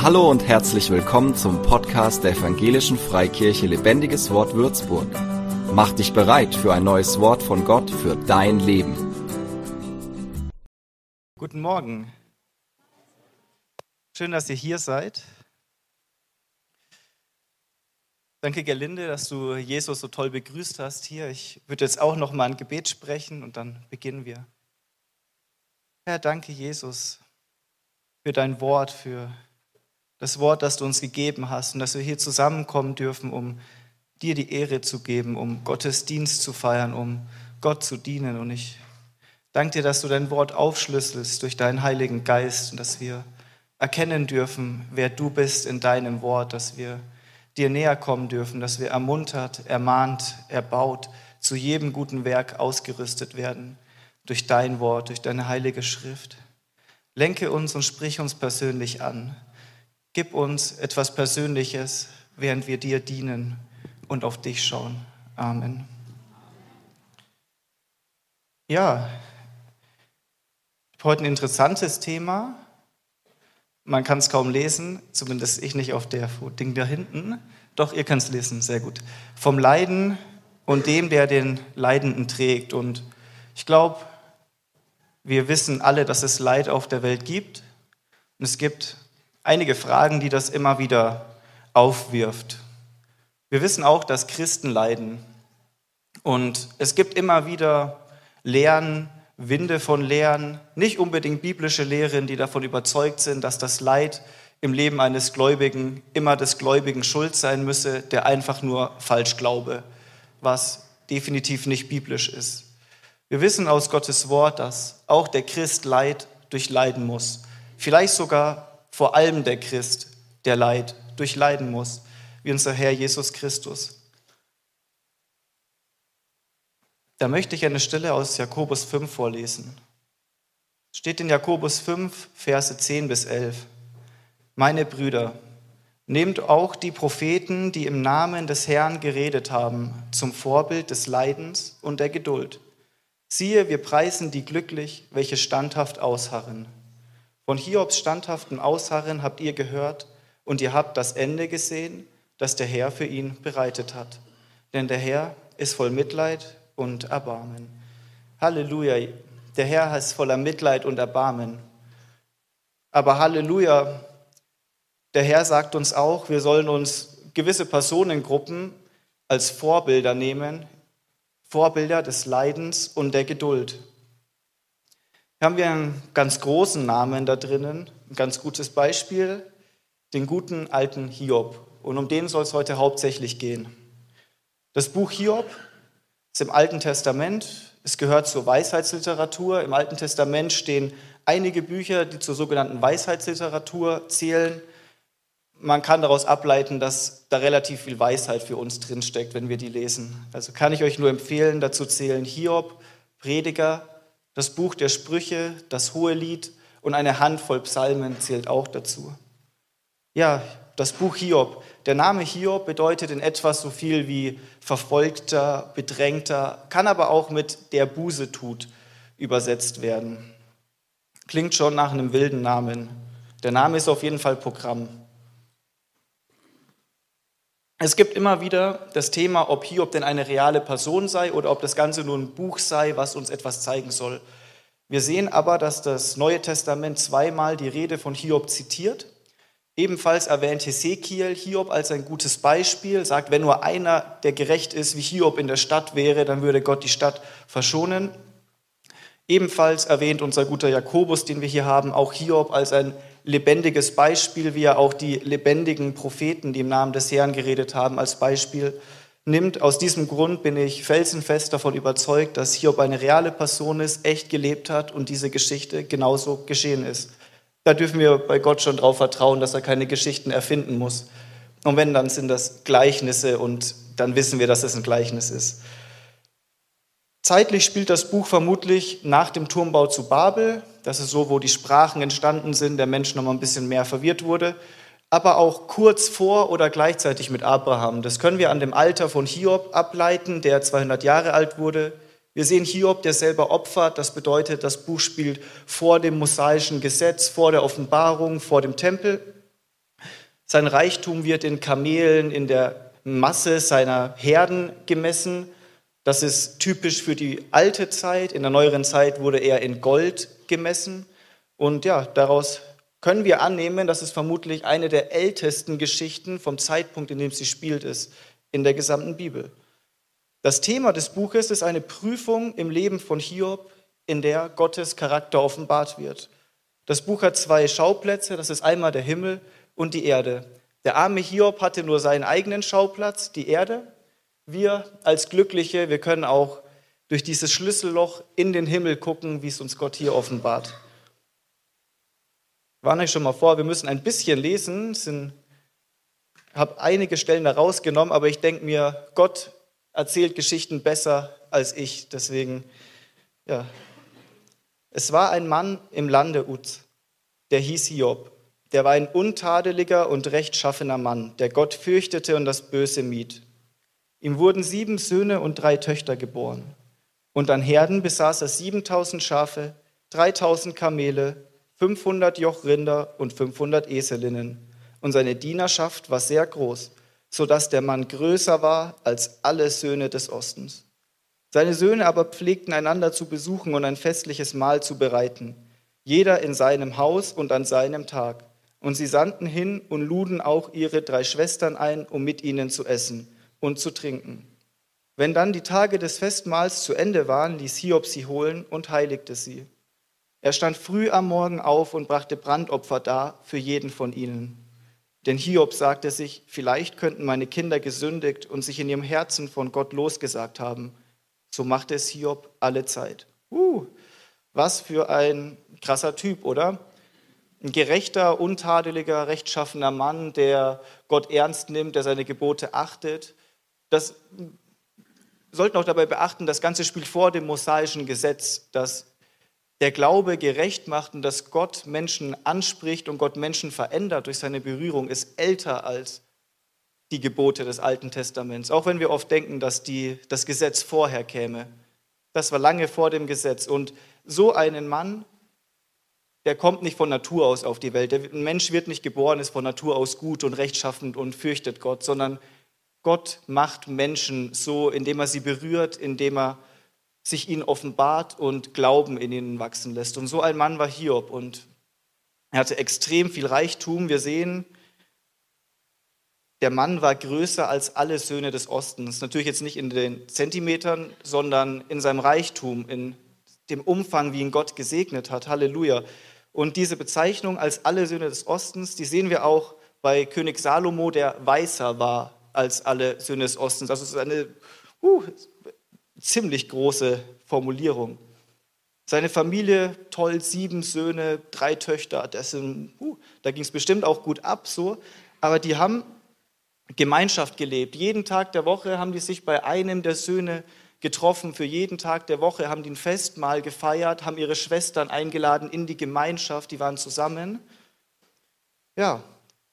Hallo und herzlich willkommen zum Podcast der Evangelischen Freikirche Lebendiges Wort Würzburg. Mach dich bereit für ein neues Wort von Gott für dein Leben. Guten Morgen. Schön, dass ihr hier seid. Danke, Gerlinde, dass du Jesus so toll begrüßt hast hier. Ich würde jetzt auch noch mal ein Gebet sprechen und dann beginnen wir. Herr, danke, Jesus, für dein Wort, für das Wort, das du uns gegeben hast und dass wir hier zusammenkommen dürfen, um dir die Ehre zu geben, um Gottes Dienst zu feiern, um Gott zu dienen. Und ich danke dir, dass du dein Wort aufschlüsselst durch deinen Heiligen Geist und dass wir erkennen dürfen, wer du bist in deinem Wort, dass wir dir näher kommen dürfen, dass wir ermuntert, ermahnt, erbaut, zu jedem guten Werk ausgerüstet werden durch dein Wort, durch deine heilige Schrift. Lenke uns und sprich uns persönlich an. Gib uns etwas Persönliches, während wir dir dienen und auf dich schauen. Amen. Ja, heute ein interessantes Thema. Man kann es kaum lesen, zumindest ich nicht auf der Ding da hinten. Doch, ihr könnt es lesen, sehr gut. Vom Leiden und dem, der den Leidenden trägt. Und ich glaube, wir wissen alle, dass es Leid auf der Welt gibt. Und es gibt einige Fragen, die das immer wieder aufwirft. Wir wissen auch, dass Christen leiden. Und es gibt immer wieder Lehren, Winde von Lehren, nicht unbedingt biblische Lehren, die davon überzeugt sind, dass das Leid im Leben eines Gläubigen immer des Gläubigen Schuld sein müsse, der einfach nur falsch glaube, was definitiv nicht biblisch ist. Wir wissen aus Gottes Wort, dass auch der Christ Leid durchleiden muss. Vielleicht sogar vor allem der Christ, der Leid durchleiden muss, wie unser Herr Jesus Christus. Da möchte ich eine Stelle aus Jakobus 5 vorlesen. Steht in Jakobus 5, Verse 10 bis 11. Meine Brüder, nehmt auch die Propheten, die im Namen des Herrn geredet haben, zum Vorbild des Leidens und der Geduld. Siehe, wir preisen die glücklich, welche standhaft ausharren. Von Hiobs standhaftem Ausharren habt ihr gehört und ihr habt das Ende gesehen, das der Herr für ihn bereitet hat. Denn der Herr ist voll Mitleid und Erbarmen. Halleluja, der Herr ist voller Mitleid und Erbarmen. Aber Halleluja, der Herr sagt uns auch, wir sollen uns gewisse Personengruppen als Vorbilder nehmen, Vorbilder des Leidens und der Geduld. Hier haben wir einen ganz großen Namen da drinnen, ein ganz gutes Beispiel, den guten alten Hiob. Und um den soll es heute hauptsächlich gehen. Das Buch Hiob ist im Alten Testament, es gehört zur Weisheitsliteratur. Im Alten Testament stehen einige Bücher, die zur sogenannten Weisheitsliteratur zählen. Man kann daraus ableiten, dass da relativ viel Weisheit für uns drinsteckt, wenn wir die lesen. Also kann ich euch nur empfehlen, dazu zählen Hiob, Prediger, das Buch der Sprüche, das Hohelied und eine Handvoll Psalmen zählt auch dazu. Ja, das Buch Hiob. Der Name Hiob bedeutet in etwa so viel wie verfolgter, bedrängter, kann aber auch mit der Buße tut übersetzt werden. Klingt schon nach einem wilden Namen. Der Name ist auf jeden Fall Programm. Es gibt immer wieder das Thema, ob Hiob denn eine reale Person sei oder ob das Ganze nur ein Buch sei, was uns etwas zeigen soll. Wir sehen aber, dass das Neue Testament zweimal die Rede von Hiob zitiert. Ebenfalls erwähnt Hesekiel Hiob als ein gutes Beispiel, sagt, wenn nur einer, der gerecht ist, wie Hiob in der Stadt wäre, dann würde Gott die Stadt verschonen. Ebenfalls erwähnt unser guter Jakobus, den wir hier haben, auch Hiob als ein lebendiges Beispiel, wie er auch die lebendigen Propheten, die im Namen des Herrn geredet haben, als Beispiel nimmt. Aus diesem Grund bin ich felsenfest davon überzeugt, dass Hiob eine reale Person ist, echt gelebt hat und diese Geschichte genauso geschehen ist. Da dürfen wir bei Gott schon darauf vertrauen, dass er keine Geschichten erfinden muss. Und wenn, dann sind das Gleichnisse und dann wissen wir, dass es ein Gleichnis ist. Zeitlich spielt das Buch vermutlich nach dem Turmbau zu Babel. Das ist so, wo die Sprachen entstanden sind, der Mensch noch mal ein bisschen mehr verwirrt wurde. Aber auch kurz vor oder gleichzeitig mit Abraham. Das können wir an dem Alter von Hiob ableiten, der 200 Jahre alt wurde. Wir sehen Hiob, der selber opfert. Das bedeutet, das Buch spielt vor dem mosaischen Gesetz, vor der Offenbarung, vor dem Tempel. Sein Reichtum wird in Kamelen, in der Masse seiner Herden gemessen. Das ist typisch für die alte Zeit. In der neueren Zeit wurde er in Gold gemessen. Und ja, daraus können wir annehmen, dass es vermutlich eine der ältesten Geschichten vom Zeitpunkt, in dem sie spielt, ist in der gesamten Bibel. Das Thema des Buches ist eine Prüfung im Leben von Hiob, in der Gottes Charakter offenbart wird. Das Buch hat zwei Schauplätze, das ist einmal der Himmel und die Erde. Der arme Hiob hatte nur seinen eigenen Schauplatz, die Erde. Wir als Glückliche, wir können auch durch dieses Schlüsselloch in den Himmel gucken, wie es uns Gott hier offenbart. Ich warne euch schon mal vor, wir müssen ein bisschen lesen. Ich habe einige Stellen da rausgenommen, aber ich denke mir, Gott erzählt Geschichten besser als ich. Deswegen, ja. Es war ein Mann im Lande Uz, der hieß Hiob. Der war ein untadeliger und rechtschaffener Mann, der Gott fürchtete und das Böse mied. Ihm wurden sieben Söhne und drei Töchter geboren. Und an Herden besaß er 7000 Schafe, 3000 Kamele, 500 Jochrinder und 500 Eselinnen. Und seine Dienerschaft war sehr groß, so dass der Mann größer war als alle Söhne des Ostens. Seine Söhne aber pflegten einander zu besuchen und ein festliches Mahl zu bereiten, jeder in seinem Haus und an seinem Tag. Und sie sandten hin und luden auch ihre drei Schwestern ein, um mit ihnen zu essen und zu trinken. Wenn dann die Tage des Festmahls zu Ende waren, ließ Hiob sie holen und heiligte sie. Er stand früh am Morgen auf und brachte Brandopfer dar für jeden von ihnen. Denn Hiob sagte sich, vielleicht könnten meine Kinder gesündigt und sich in ihrem Herzen von Gott losgesagt haben. So machte es Hiob alle Zeit. Uh, was für ein krasser Typ, oder? Ein gerechter, untadeliger, rechtschaffener Mann, der Gott ernst nimmt, der seine Gebote achtet. Das sollten auch dabei beachten, das Ganze spielt vor dem mosaischen Gesetz, das der Glaube gerecht macht und dass Gott Menschen anspricht und Gott Menschen verändert durch seine Berührung, ist älter als die Gebote des Alten Testaments. Auch wenn wir oft denken, dass die, das Gesetz vorher käme. Das war lange vor dem Gesetz. Und so einen Mann, der kommt nicht von Natur aus auf die Welt. ein Mensch wird nicht geboren, ist von Natur aus gut und rechtschaffend und fürchtet Gott, sondern Gott macht Menschen so, indem er sie berührt, indem er sich ihnen offenbart und Glauben in ihnen wachsen lässt. Und so ein Mann war Hiob und er hatte extrem viel Reichtum. Wir sehen, der Mann war größer als alle Söhne des Ostens. Natürlich jetzt nicht in den Zentimetern, sondern in seinem Reichtum, in dem Umfang, wie ihn Gott gesegnet hat. Halleluja. Und diese Bezeichnung als alle Söhne des Ostens, die sehen wir auch bei König Salomo, der weißer war als alle Söhne des Ostens. Es ist eine uh, ziemlich große Formulierung. Seine Familie, toll, sieben Söhne, drei Töchter, das sind, uh, da ging es bestimmt auch gut ab, so. Aber die haben Gemeinschaft gelebt. Jeden Tag der Woche haben die sich bei einem der Söhne getroffen. Für jeden Tag der Woche haben die ein Festmahl gefeiert, haben ihre Schwestern eingeladen in die Gemeinschaft, die waren zusammen. Ja,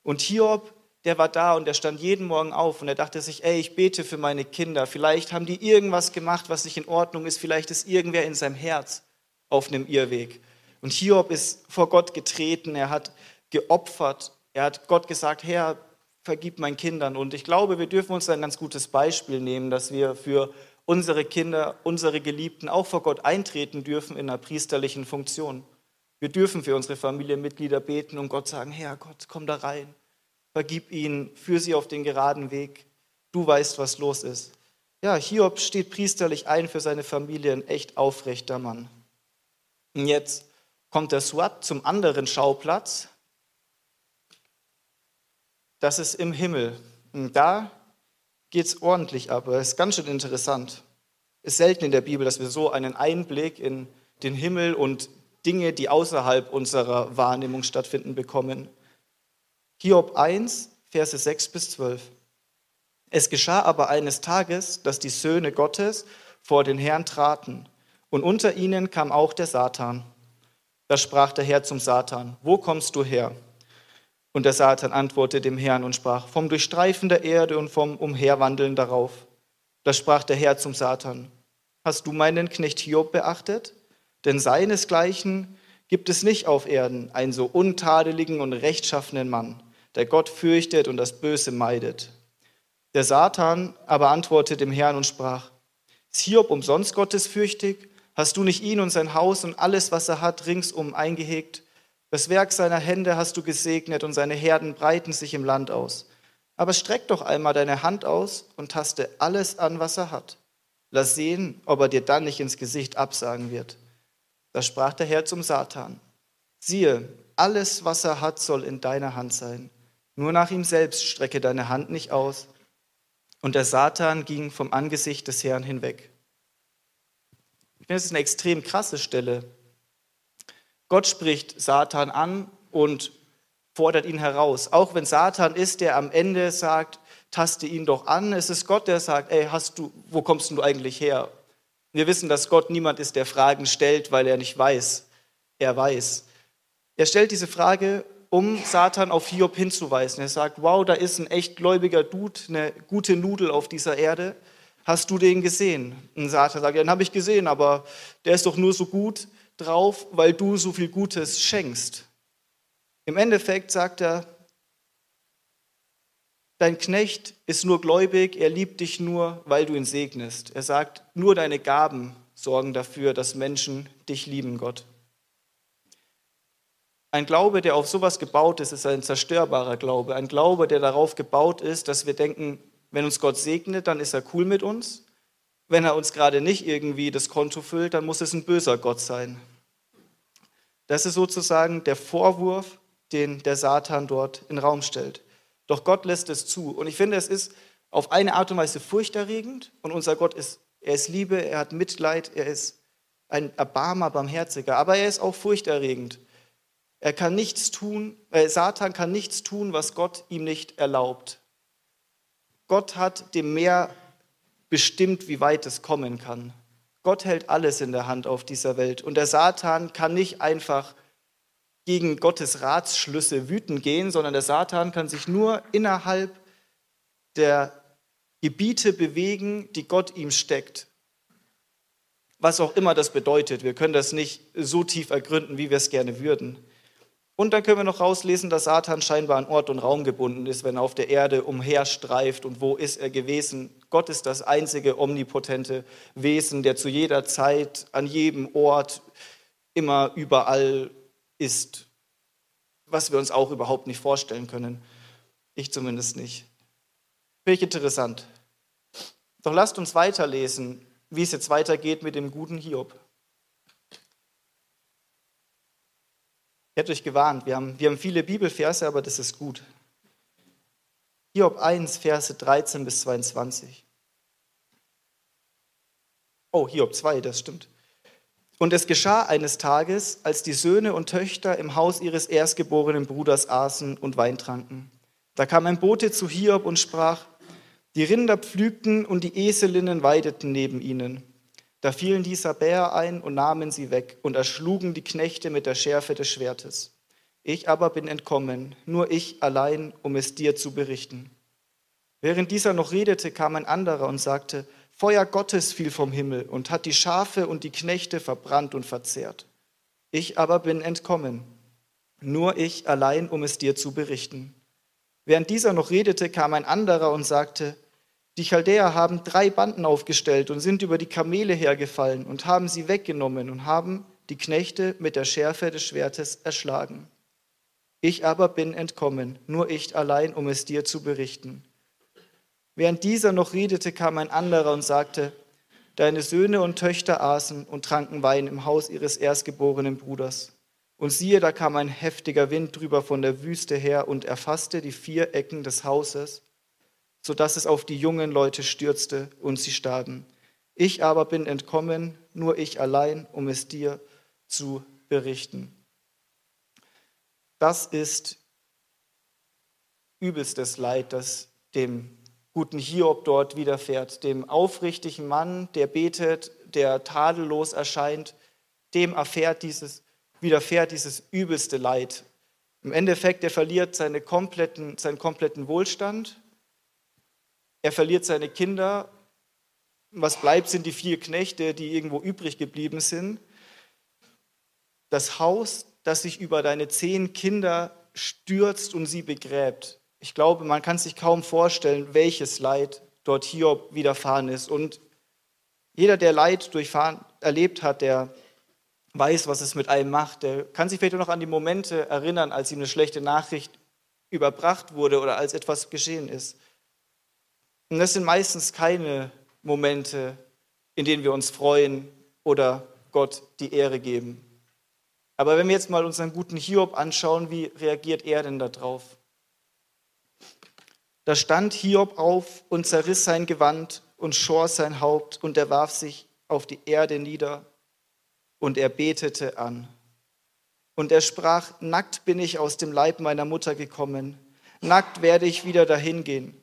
und Hiob der war da und der stand jeden Morgen auf und er dachte sich, ey, ich bete für meine Kinder. Vielleicht haben die irgendwas gemacht, was nicht in Ordnung ist. Vielleicht ist irgendwer in seinem Herz auf einem Irrweg. Und Hiob ist vor Gott getreten, er hat geopfert, er hat Gott gesagt, Herr, vergib meinen Kindern. Und ich glaube, wir dürfen uns ein ganz gutes Beispiel nehmen, dass wir für unsere Kinder, unsere Geliebten auch vor Gott eintreten dürfen in einer priesterlichen Funktion. Wir dürfen für unsere Familienmitglieder beten und Gott sagen, Herr Gott, komm da rein vergib ihnen, führ sie auf den geraden Weg. Du weißt, was los ist. Ja, Hiob steht priesterlich ein für seine Familie, ein echt aufrechter Mann. Und jetzt kommt der Swat zum anderen Schauplatz. Das ist im Himmel. Und da geht es ordentlich ab. Das ist ganz schön interessant. Es ist selten in der Bibel, dass wir so einen Einblick in den Himmel und Dinge, die außerhalb unserer Wahrnehmung stattfinden, bekommen. Hiob 1, Verse 6 bis 12. Es geschah aber eines Tages, dass die Söhne Gottes vor den Herrn traten, und unter ihnen kam auch der Satan. Da sprach der Herr zum Satan, wo kommst du her? Und der Satan antwortete dem Herrn und sprach, vom Durchstreifen der Erde und vom Umherwandeln darauf. Da sprach der Herr zum Satan, hast du meinen Knecht Hiob beachtet? Denn seinesgleichen gibt es nicht auf Erden, einen so untadeligen und rechtschaffenen Mann der Gott fürchtet und das Böse meidet. Der Satan aber antwortete dem Herrn und sprach, ist Hiob umsonst gottesfürchtig? Hast du nicht ihn und sein Haus und alles, was er hat, ringsum eingehegt? Das Werk seiner Hände hast du gesegnet und seine Herden breiten sich im Land aus. Aber streck doch einmal deine Hand aus und taste alles an, was er hat. Lass sehen, ob er dir dann nicht ins Gesicht absagen wird. Da sprach der Herr zum Satan, siehe, alles, was er hat, soll in deiner Hand sein. Nur nach ihm selbst strecke deine Hand nicht aus. Und der Satan ging vom Angesicht des Herrn hinweg. Ich finde, das ist eine extrem krasse Stelle. Gott spricht Satan an und fordert ihn heraus. Auch wenn Satan ist, der am Ende sagt, taste ihn doch an, es ist Gott, der sagt, ey, hast du, wo kommst du eigentlich her? Wir wissen, dass Gott niemand ist, der Fragen stellt, weil er nicht weiß. Er weiß. Er stellt diese Frage, um Satan auf Hiob hinzuweisen. Er sagt, wow, da ist ein echt gläubiger Dude, eine gute Nudel auf dieser Erde. Hast du den gesehen? Und Satan sagt, ja, den habe ich gesehen, aber der ist doch nur so gut, drauf, weil du so viel Gutes schenkst. Im Endeffekt sagt er, dein Knecht ist nur gläubig, er liebt dich nur, weil du ihn segnest. Er sagt, nur deine Gaben sorgen dafür, dass Menschen dich lieben, Gott. Ein Glaube, der auf sowas gebaut ist, ist ein zerstörbarer Glaube. Ein Glaube, der darauf gebaut ist, dass wir denken, wenn uns Gott segnet, dann ist er cool mit uns. Wenn er uns gerade nicht irgendwie das Konto füllt, dann muss es ein böser Gott sein. Das ist sozusagen der Vorwurf, den der Satan dort in den Raum stellt. Doch Gott lässt es zu. Und ich finde, es ist auf eine Art und Weise furchterregend. Und unser Gott ist, er ist Liebe, er hat Mitleid, er ist ein Erbarmer, Barmherziger. Aber er ist auch furchterregend. Er kann nichts tun, äh, Satan kann nichts tun, was Gott ihm nicht erlaubt. Gott hat dem Meer bestimmt, wie weit es kommen kann. Gott hält alles in der Hand auf dieser Welt. Und der Satan kann nicht einfach gegen Gottes Ratsschlüsse wütend gehen, sondern der Satan kann sich nur innerhalb der Gebiete bewegen, die Gott ihm steckt. Was auch immer das bedeutet. Wir können das nicht so tief ergründen, wie wir es gerne würden. Und dann können wir noch rauslesen, dass Satan scheinbar an Ort und Raum gebunden ist, wenn er auf der Erde umherstreift. Und wo ist er gewesen? Gott ist das einzige omnipotente Wesen, der zu jeder Zeit, an jedem Ort, immer überall ist. Was wir uns auch überhaupt nicht vorstellen können. Ich zumindest nicht. Finde ich interessant. Doch lasst uns weiterlesen, wie es jetzt weitergeht mit dem guten Hiob. Ich hätte euch gewarnt, wir haben, wir haben viele Bibelverse, aber das ist gut. Hiob 1, Verse 13 bis 22. Oh, Hiob 2, das stimmt. Und es geschah eines Tages, als die Söhne und Töchter im Haus ihres erstgeborenen Bruders aßen und Wein tranken. Da kam ein Bote zu Hiob und sprach, die Rinder pflügten und die Eselinnen weideten neben ihnen. Da fielen die Sabäer ein und nahmen sie weg und erschlugen die Knechte mit der Schärfe des Schwertes. Ich aber bin entkommen, nur ich allein, um es dir zu berichten. Während dieser noch redete, kam ein anderer und sagte, Feuer Gottes fiel vom Himmel und hat die Schafe und die Knechte verbrannt und verzehrt. Ich aber bin entkommen, nur ich allein, um es dir zu berichten. Während dieser noch redete, kam ein anderer und sagte, die Chaldäer haben drei Banden aufgestellt und sind über die Kamele hergefallen und haben sie weggenommen und haben die Knechte mit der Schärfe des Schwertes erschlagen. Ich aber bin entkommen, nur ich allein, um es dir zu berichten. Während dieser noch redete, kam ein anderer und sagte, Deine Söhne und Töchter aßen und tranken Wein im Haus ihres erstgeborenen Bruders. Und siehe, da kam ein heftiger Wind drüber von der Wüste her und erfasste die vier Ecken des Hauses sodass es auf die jungen Leute stürzte und sie starben. Ich aber bin entkommen, nur ich allein, um es dir zu berichten. Das ist übelstes Leid, das dem guten Hiob dort widerfährt, dem aufrichtigen Mann, der betet, der tadellos erscheint, dem erfährt dieses, widerfährt dieses übelste Leid. Im Endeffekt, er verliert seine kompletten, seinen kompletten Wohlstand, er verliert seine Kinder. Was bleibt, sind die vier Knechte, die irgendwo übrig geblieben sind. Das Haus, das sich über deine zehn Kinder stürzt und sie begräbt. Ich glaube, man kann sich kaum vorstellen, welches Leid dort Hiob widerfahren ist. Und jeder, der Leid durchfahren, erlebt hat, der weiß, was es mit einem macht, der kann sich vielleicht noch an die Momente erinnern, als ihm eine schlechte Nachricht überbracht wurde oder als etwas geschehen ist. Und das sind meistens keine Momente, in denen wir uns freuen oder Gott die Ehre geben. Aber wenn wir jetzt mal unseren guten Hiob anschauen, wie reagiert er denn darauf? Da stand Hiob auf und zerriss sein Gewand und schor sein Haupt und er warf sich auf die Erde nieder und er betete an. Und er sprach, nackt bin ich aus dem Leib meiner Mutter gekommen, nackt werde ich wieder dahin gehen.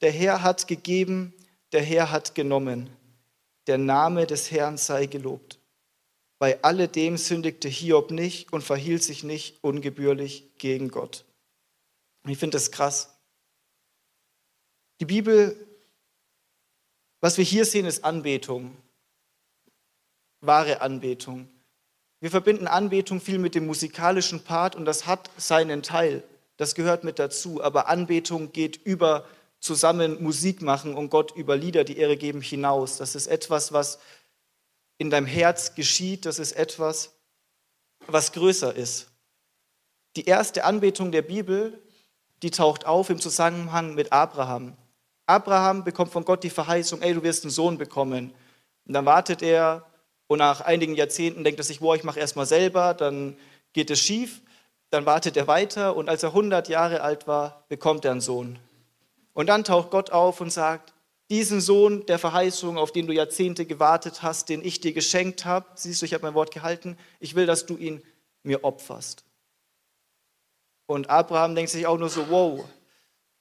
Der Herr hat gegeben, der Herr hat genommen. Der Name des Herrn sei gelobt. Bei alledem sündigte Hiob nicht und verhielt sich nicht ungebührlich gegen Gott. Ich finde das krass. Die Bibel, was wir hier sehen, ist Anbetung, wahre Anbetung. Wir verbinden Anbetung viel mit dem musikalischen Part und das hat seinen Teil. Das gehört mit dazu. Aber Anbetung geht über zusammen Musik machen und Gott über Lieder die Ehre geben hinaus. Das ist etwas, was in deinem Herz geschieht. Das ist etwas, was größer ist. Die erste Anbetung der Bibel, die taucht auf im Zusammenhang mit Abraham. Abraham bekommt von Gott die Verheißung, ey, du wirst einen Sohn bekommen. Und dann wartet er und nach einigen Jahrzehnten denkt er sich, boah, ich mache erstmal selber, dann geht es schief, dann wartet er weiter und als er 100 Jahre alt war, bekommt er einen Sohn. Und dann taucht Gott auf und sagt, diesen Sohn der Verheißung, auf den du Jahrzehnte gewartet hast, den ich dir geschenkt habe, siehst du, ich habe mein Wort gehalten, ich will, dass du ihn mir opferst. Und Abraham denkt sich auch nur so, wow,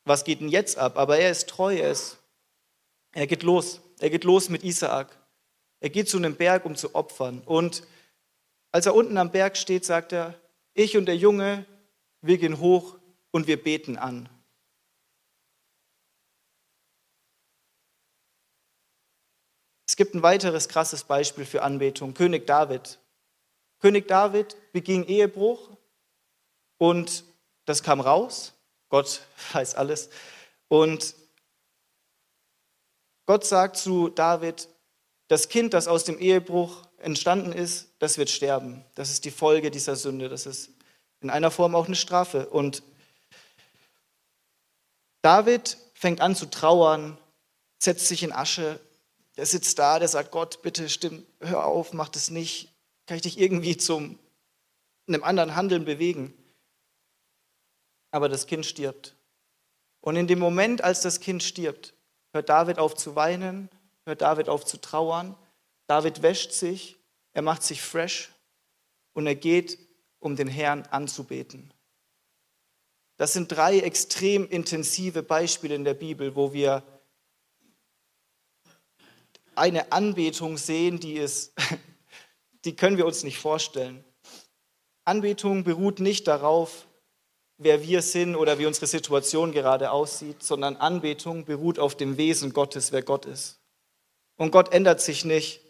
was geht denn jetzt ab? Aber er ist treu, er, ist, er geht los. Er geht los mit Isaak. Er geht zu einem Berg, um zu opfern. Und als er unten am Berg steht, sagt er, ich und der Junge, wir gehen hoch und wir beten an. Gibt ein weiteres krasses Beispiel für Anbetung, König David. König David beging Ehebruch und das kam raus. Gott weiß alles. Und Gott sagt zu David, das Kind, das aus dem Ehebruch entstanden ist, das wird sterben. Das ist die Folge dieser Sünde. Das ist in einer Form auch eine Strafe. Und David fängt an zu trauern, setzt sich in Asche der sitzt da, der sagt, Gott, bitte stimm, hör auf, mach das nicht. Kann ich dich irgendwie zum einem anderen Handeln bewegen? Aber das Kind stirbt. Und in dem Moment, als das Kind stirbt, hört David auf zu weinen, hört David auf zu trauern. David wäscht sich, er macht sich fresh und er geht, um den Herrn anzubeten. Das sind drei extrem intensive Beispiele in der Bibel, wo wir eine Anbetung sehen, die ist, die können wir uns nicht vorstellen. Anbetung beruht nicht darauf, wer wir sind oder wie unsere Situation gerade aussieht, sondern Anbetung beruht auf dem Wesen Gottes, wer Gott ist. Und Gott ändert sich nicht,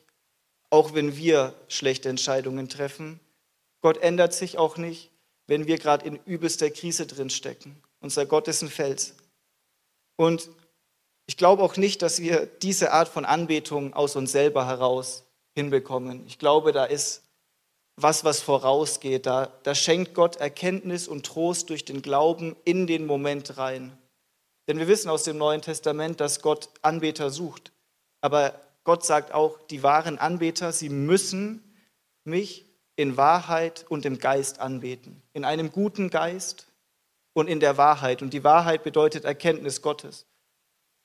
auch wenn wir schlechte Entscheidungen treffen. Gott ändert sich auch nicht, wenn wir gerade in übelster Krise drinstecken. Unser Gott ist ein Fels. Und ich glaube auch nicht, dass wir diese Art von Anbetung aus uns selber heraus hinbekommen. Ich glaube, da ist was, was vorausgeht. Da, da schenkt Gott Erkenntnis und Trost durch den Glauben in den Moment rein. Denn wir wissen aus dem Neuen Testament, dass Gott Anbeter sucht. Aber Gott sagt auch, die wahren Anbeter, sie müssen mich in Wahrheit und im Geist anbeten. In einem guten Geist und in der Wahrheit. Und die Wahrheit bedeutet Erkenntnis Gottes.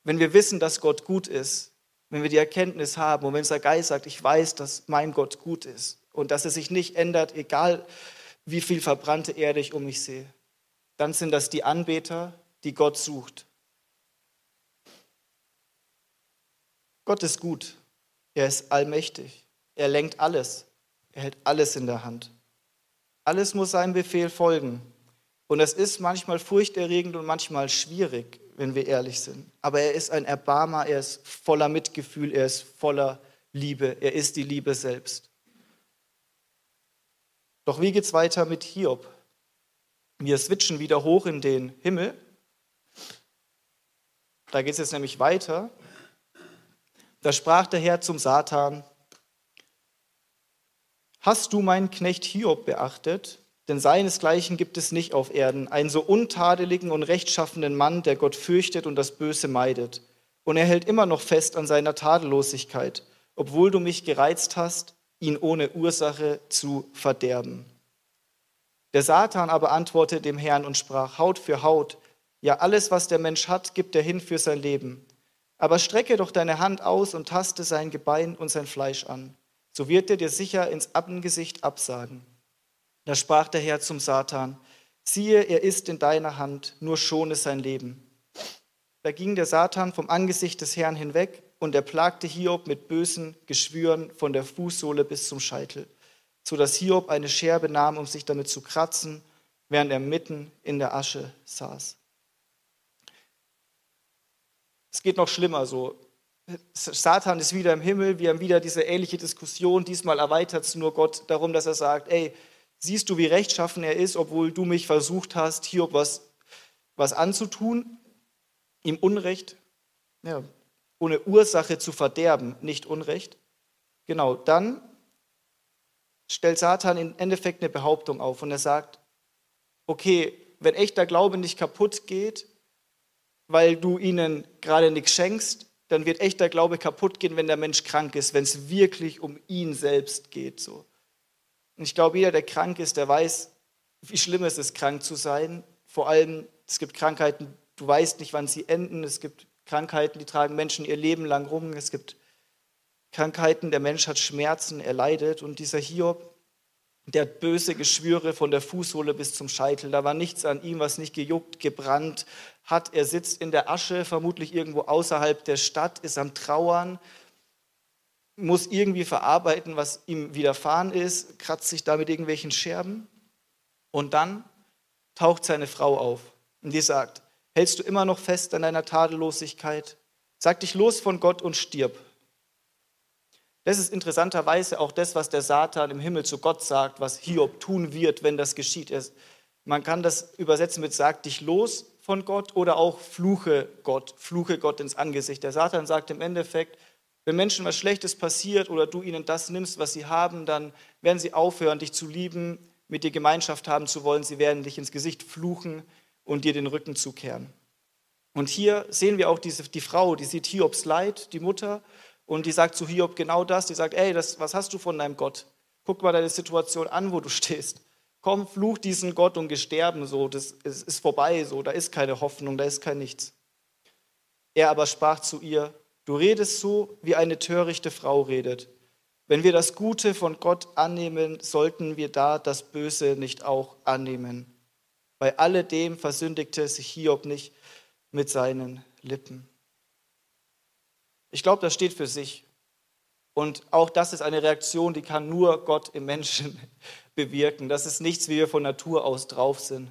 Wenn wir wissen, dass Gott gut ist, wenn wir die Erkenntnis haben und wenn unser Geist sagt, ich weiß, dass mein Gott gut ist und dass er sich nicht ändert, egal wie viel verbrannte Erde ich um mich sehe, dann sind das die Anbeter, die Gott sucht. Gott ist gut, er ist allmächtig, er lenkt alles, er hält alles in der Hand. Alles muss seinem Befehl folgen. Und es ist manchmal furchterregend und manchmal schwierig wenn wir ehrlich sind. Aber er ist ein Erbarmer, er ist voller Mitgefühl, er ist voller Liebe, er ist die Liebe selbst. Doch wie geht es weiter mit Hiob? Wir switchen wieder hoch in den Himmel. Da geht es jetzt nämlich weiter. Da sprach der Herr zum Satan, Hast du meinen Knecht Hiob beachtet? Denn seinesgleichen gibt es nicht auf Erden, einen so untadeligen und rechtschaffenen Mann, der Gott fürchtet und das Böse meidet. Und er hält immer noch fest an seiner Tadellosigkeit, obwohl du mich gereizt hast, ihn ohne Ursache zu verderben. Der Satan aber antwortete dem Herrn und sprach, Haut für Haut, ja alles, was der Mensch hat, gibt er hin für sein Leben. Aber strecke doch deine Hand aus und taste sein Gebein und sein Fleisch an, so wird er dir sicher ins Angesicht absagen. Da sprach der Herr zum Satan, siehe, er ist in deiner Hand, nur schone sein Leben. Da ging der Satan vom Angesicht des Herrn hinweg und er plagte Hiob mit bösen Geschwüren von der Fußsohle bis zum Scheitel, so dass Hiob eine Scherbe nahm, um sich damit zu kratzen, während er mitten in der Asche saß. Es geht noch schlimmer so. Satan ist wieder im Himmel, wir haben wieder diese ähnliche Diskussion, diesmal erweitert es nur Gott darum, dass er sagt, ey, siehst du, wie rechtschaffen er ist, obwohl du mich versucht hast, Hiob was, was anzutun, ihm Unrecht, ja, ohne Ursache zu verderben, nicht Unrecht. Genau, dann stellt Satan im Endeffekt eine Behauptung auf und er sagt, okay, wenn echter Glaube nicht kaputt geht, weil du ihnen gerade nichts schenkst, dann wird echter Glaube kaputt gehen, wenn der Mensch krank ist, wenn es wirklich um ihn selbst geht. So. Und ich glaube, jeder, der krank ist, der weiß, wie schlimm es ist, krank zu sein. Vor allem, es gibt Krankheiten, du weißt nicht, wann sie enden. Es gibt Krankheiten, die tragen Menschen ihr Leben lang rum. Es gibt Krankheiten, der Mensch hat Schmerzen, er leidet. Und dieser Hiob, der hat böse Geschwüre von der Fußsohle bis zum Scheitel. Da war nichts an ihm, was nicht gejuckt, gebrannt hat. Er sitzt in der Asche, vermutlich irgendwo außerhalb der Stadt, ist am Trauern muss irgendwie verarbeiten, was ihm widerfahren ist, kratzt sich da mit irgendwelchen Scherben und dann taucht seine Frau auf und die sagt, hältst du immer noch fest an deiner Tadellosigkeit? Sag dich los von Gott und stirb. Das ist interessanterweise auch das, was der Satan im Himmel zu Gott sagt, was Hiob tun wird, wenn das geschieht. Man kann das übersetzen mit sag dich los von Gott oder auch fluche Gott, fluche Gott ins Angesicht. Der Satan sagt im Endeffekt, wenn Menschen was Schlechtes passiert oder du ihnen das nimmst, was sie haben, dann werden sie aufhören, dich zu lieben, mit dir Gemeinschaft haben zu wollen. Sie werden dich ins Gesicht fluchen und dir den Rücken zukehren. Und hier sehen wir auch diese, die Frau, die sieht Hiobs Leid, die Mutter, und die sagt zu Hiob genau das. Die sagt, ey, das, was hast du von deinem Gott? Guck mal deine Situation an, wo du stehst. Komm, fluch diesen Gott und gesterben, so, das ist vorbei, so, da ist keine Hoffnung, da ist kein Nichts. Er aber sprach zu ihr, Du redest so, wie eine törichte Frau redet. Wenn wir das Gute von Gott annehmen, sollten wir da das Böse nicht auch annehmen. Bei alledem versündigte sich Hiob nicht mit seinen Lippen. Ich glaube, das steht für sich. Und auch das ist eine Reaktion, die kann nur Gott im Menschen bewirken. Das ist nichts, wie wir von Natur aus drauf sind.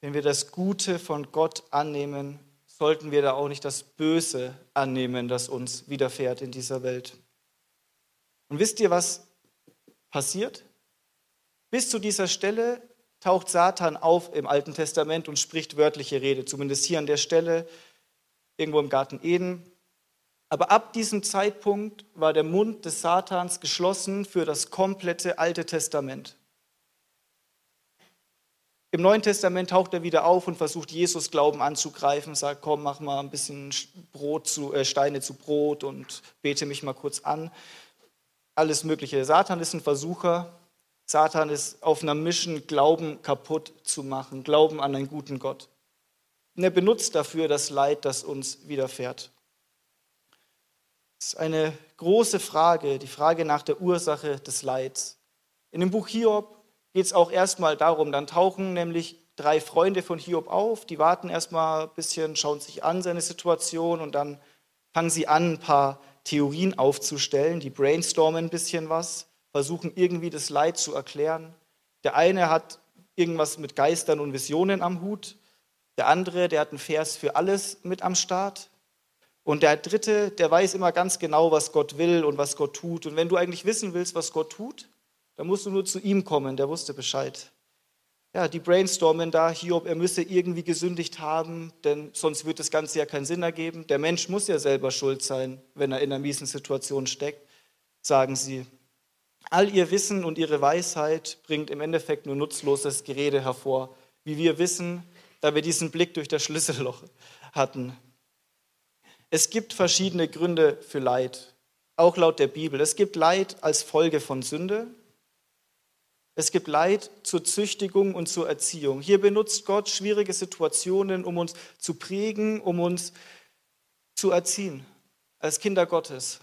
Wenn wir das Gute von Gott annehmen, sollten wir da auch nicht das Böse annehmen, das uns widerfährt in dieser Welt. Und wisst ihr, was passiert? Bis zu dieser Stelle taucht Satan auf im Alten Testament und spricht wörtliche Rede, zumindest hier an der Stelle, irgendwo im Garten Eden. Aber ab diesem Zeitpunkt war der Mund des Satans geschlossen für das komplette Alte Testament. Im Neuen Testament taucht er wieder auf und versucht, Jesus Glauben anzugreifen, sagt, komm, mach mal ein bisschen Brot zu, äh, Steine zu Brot und bete mich mal kurz an. Alles Mögliche. Satan ist ein Versucher. Satan ist auf einer Mission, Glauben kaputt zu machen, Glauben an einen guten Gott. Und er benutzt dafür das Leid, das uns widerfährt. Das ist eine große Frage, die Frage nach der Ursache des Leids. In dem Buch Hiob geht es auch erstmal darum, dann tauchen nämlich drei Freunde von Hiob auf, die warten erstmal ein bisschen, schauen sich an seine Situation und dann fangen sie an, ein paar Theorien aufzustellen, die brainstormen ein bisschen was, versuchen irgendwie das Leid zu erklären. Der eine hat irgendwas mit Geistern und Visionen am Hut, der andere, der hat einen Vers für alles mit am Start. Und der dritte, der weiß immer ganz genau, was Gott will und was Gott tut. Und wenn du eigentlich wissen willst, was Gott tut, Da musst du nur zu ihm kommen, der wusste Bescheid. Ja, die brainstormen da, Hiob, er müsse irgendwie gesündigt haben, denn sonst wird das Ganze ja keinen Sinn ergeben. Der Mensch muss ja selber schuld sein, wenn er in einer miesen Situation steckt, sagen sie. All ihr Wissen und ihre Weisheit bringt im Endeffekt nur nutzloses Gerede hervor, wie wir wissen, da wir diesen Blick durch das Schlüsselloch hatten. Es gibt verschiedene Gründe für Leid, auch laut der Bibel. Es gibt Leid als Folge von Sünde. Es gibt Leid zur Züchtigung und zur Erziehung. Hier benutzt Gott schwierige Situationen, um uns zu prägen, um uns zu erziehen, als Kinder Gottes.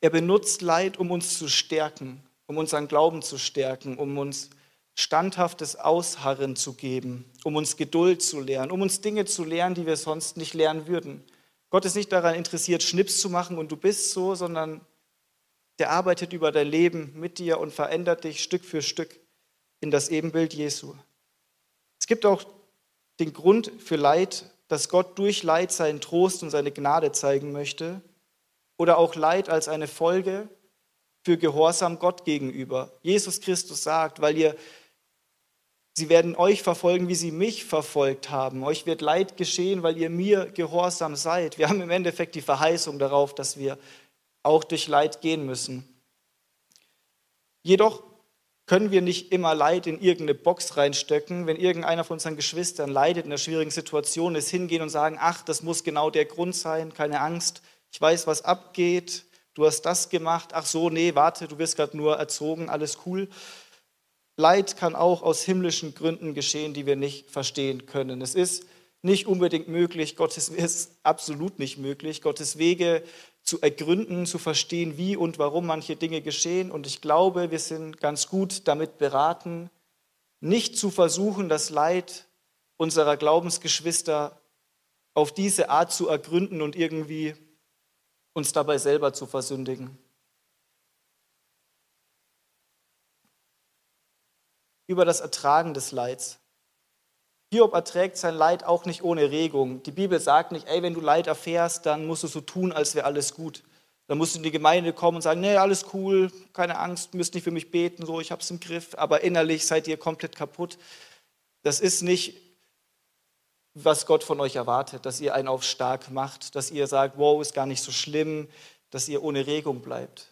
Er benutzt Leid, um uns zu stärken, um unseren Glauben zu stärken, um uns standhaftes Ausharren zu geben, um uns Geduld zu lernen, um uns Dinge zu lernen, die wir sonst nicht lernen würden. Gott ist nicht daran interessiert, Schnips zu machen und du bist so, sondern der arbeitet über dein Leben mit dir und verändert dich Stück für Stück in das Ebenbild Jesu. Es gibt auch den Grund für Leid, dass Gott durch Leid seinen Trost und seine Gnade zeigen möchte oder auch Leid als eine Folge für Gehorsam Gott gegenüber. Jesus Christus sagt, weil ihr Sie werden euch verfolgen, wie sie mich verfolgt haben. Euch wird Leid geschehen, weil ihr mir gehorsam seid. Wir haben im Endeffekt die Verheißung darauf, dass wir auch durch Leid gehen müssen. Jedoch können wir nicht immer Leid in irgendeine Box reinstöcken. Wenn irgendeiner von unseren Geschwistern leidet in einer schwierigen Situation, ist hingehen und sagen, ach, das muss genau der Grund sein, keine Angst, ich weiß, was abgeht, du hast das gemacht, ach so, nee, warte, du wirst gerade nur erzogen, alles cool. Leid kann auch aus himmlischen Gründen geschehen, die wir nicht verstehen können. Es ist nicht unbedingt möglich, Gottes ist absolut nicht möglich, Gottes Wege zu ergründen, zu verstehen, wie und warum manche Dinge geschehen. Und ich glaube, wir sind ganz gut damit beraten, nicht zu versuchen, das Leid unserer Glaubensgeschwister auf diese Art zu ergründen und irgendwie uns dabei selber zu versündigen. Über das Ertragen des Leids. Hiob erträgt sein Leid auch nicht ohne Regung. Die Bibel sagt nicht, ey, wenn du Leid erfährst, dann musst du so tun, als wäre alles gut. Dann musst du in die Gemeinde kommen und sagen, nee, alles cool, keine Angst, müsst nicht für mich beten, so, ich hab's im Griff, aber innerlich seid ihr komplett kaputt. Das ist nicht was Gott von euch erwartet, dass ihr einen auf stark macht, dass ihr sagt, wow, ist gar nicht so schlimm, dass ihr ohne Regung bleibt.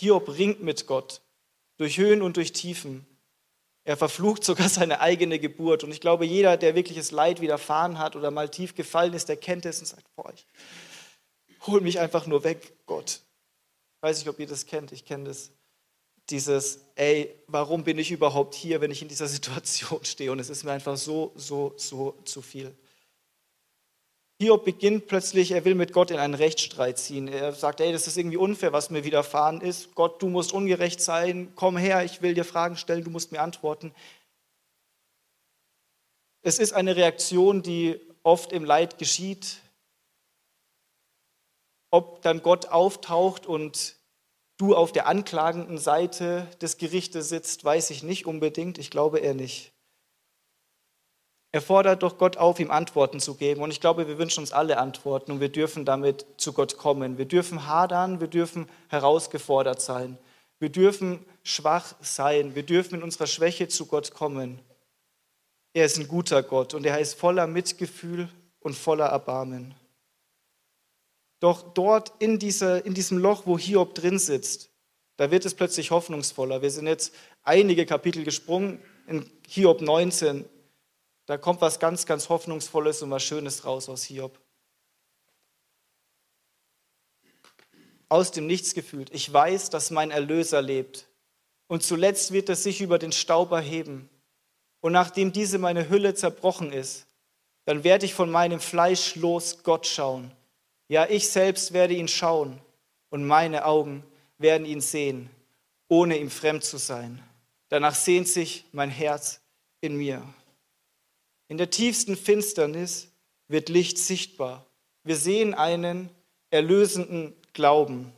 Hiob ringt mit Gott durch Höhen und durch Tiefen. Er verflucht sogar seine eigene Geburt. Und ich glaube, jeder, der wirkliches Leid widerfahren hat oder mal tief gefallen ist, der kennt es und sagt, boah, ich hol mich einfach nur weg, Gott. Ich weiß nicht, ob ihr das kennt, ich kenne das dieses, ey, warum bin ich überhaupt hier, wenn ich in dieser Situation stehe? Und es ist mir einfach so, so, so zu viel. Hiob beginnt plötzlich, er will mit Gott in einen Rechtsstreit ziehen. Er sagt, ey, das ist irgendwie unfair, was mir widerfahren ist. Gott, du musst ungerecht sein. Komm her, ich will dir Fragen stellen, du musst mir antworten. Es ist eine Reaktion, die oft im Leid geschieht. Ob dann Gott auftaucht und du auf der anklagenden Seite des Gerichtes sitzt, weiß ich nicht unbedingt. Ich glaube eher nicht. Er fordert doch Gott auf, ihm Antworten zu geben. Und ich glaube, wir wünschen uns alle Antworten und wir dürfen damit zu Gott kommen. Wir dürfen hadern, wir dürfen herausgefordert sein. Wir dürfen schwach sein. Wir dürfen in unserer Schwäche zu Gott kommen. Er ist ein guter Gott und er ist voller Mitgefühl und voller Erbarmen. Doch dort in, dieser, in diesem Loch, wo Hiob drin sitzt, da wird es plötzlich hoffnungsvoller. Wir sind jetzt einige Kapitel gesprungen in Hiob 19. Da kommt was ganz, ganz Hoffnungsvolles und was Schönes raus aus Hiob. Aus dem Nichts gefühlt. Ich weiß, dass mein Erlöser lebt. Und zuletzt wird er sich über den Staub erheben. Und nachdem diese meine Hülle zerbrochen ist, dann werde ich von meinem Fleisch los Gott schauen ja, ich selbst werde ihn schauen und meine Augen werden ihn sehen, ohne ihm fremd zu sein. Danach sehnt sich mein Herz in mir. In der tiefsten Finsternis wird Licht sichtbar. Wir sehen einen erlösenden Glauben,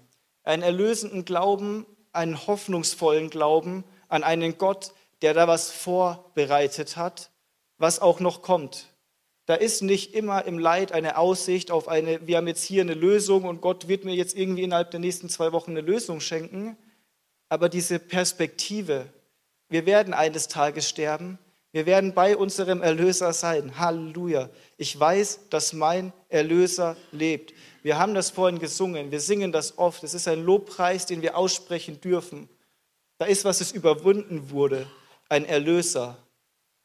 einen erlösenden Glauben, einen hoffnungsvollen Glauben an einen Gott, der da was vorbereitet hat, was auch noch kommt. Da ist nicht immer im Leid eine Aussicht auf eine, wir haben jetzt hier eine Lösung und Gott wird mir jetzt irgendwie innerhalb der nächsten zwei Wochen eine Lösung schenken. Aber diese Perspektive, wir werden eines Tages sterben, wir werden bei unserem Erlöser sein. Halleluja. Ich weiß, dass mein Erlöser lebt. Wir haben das vorhin gesungen, wir singen das oft. Es ist ein Lobpreis, den wir aussprechen dürfen. Da ist, was es überwunden wurde, ein Erlöser.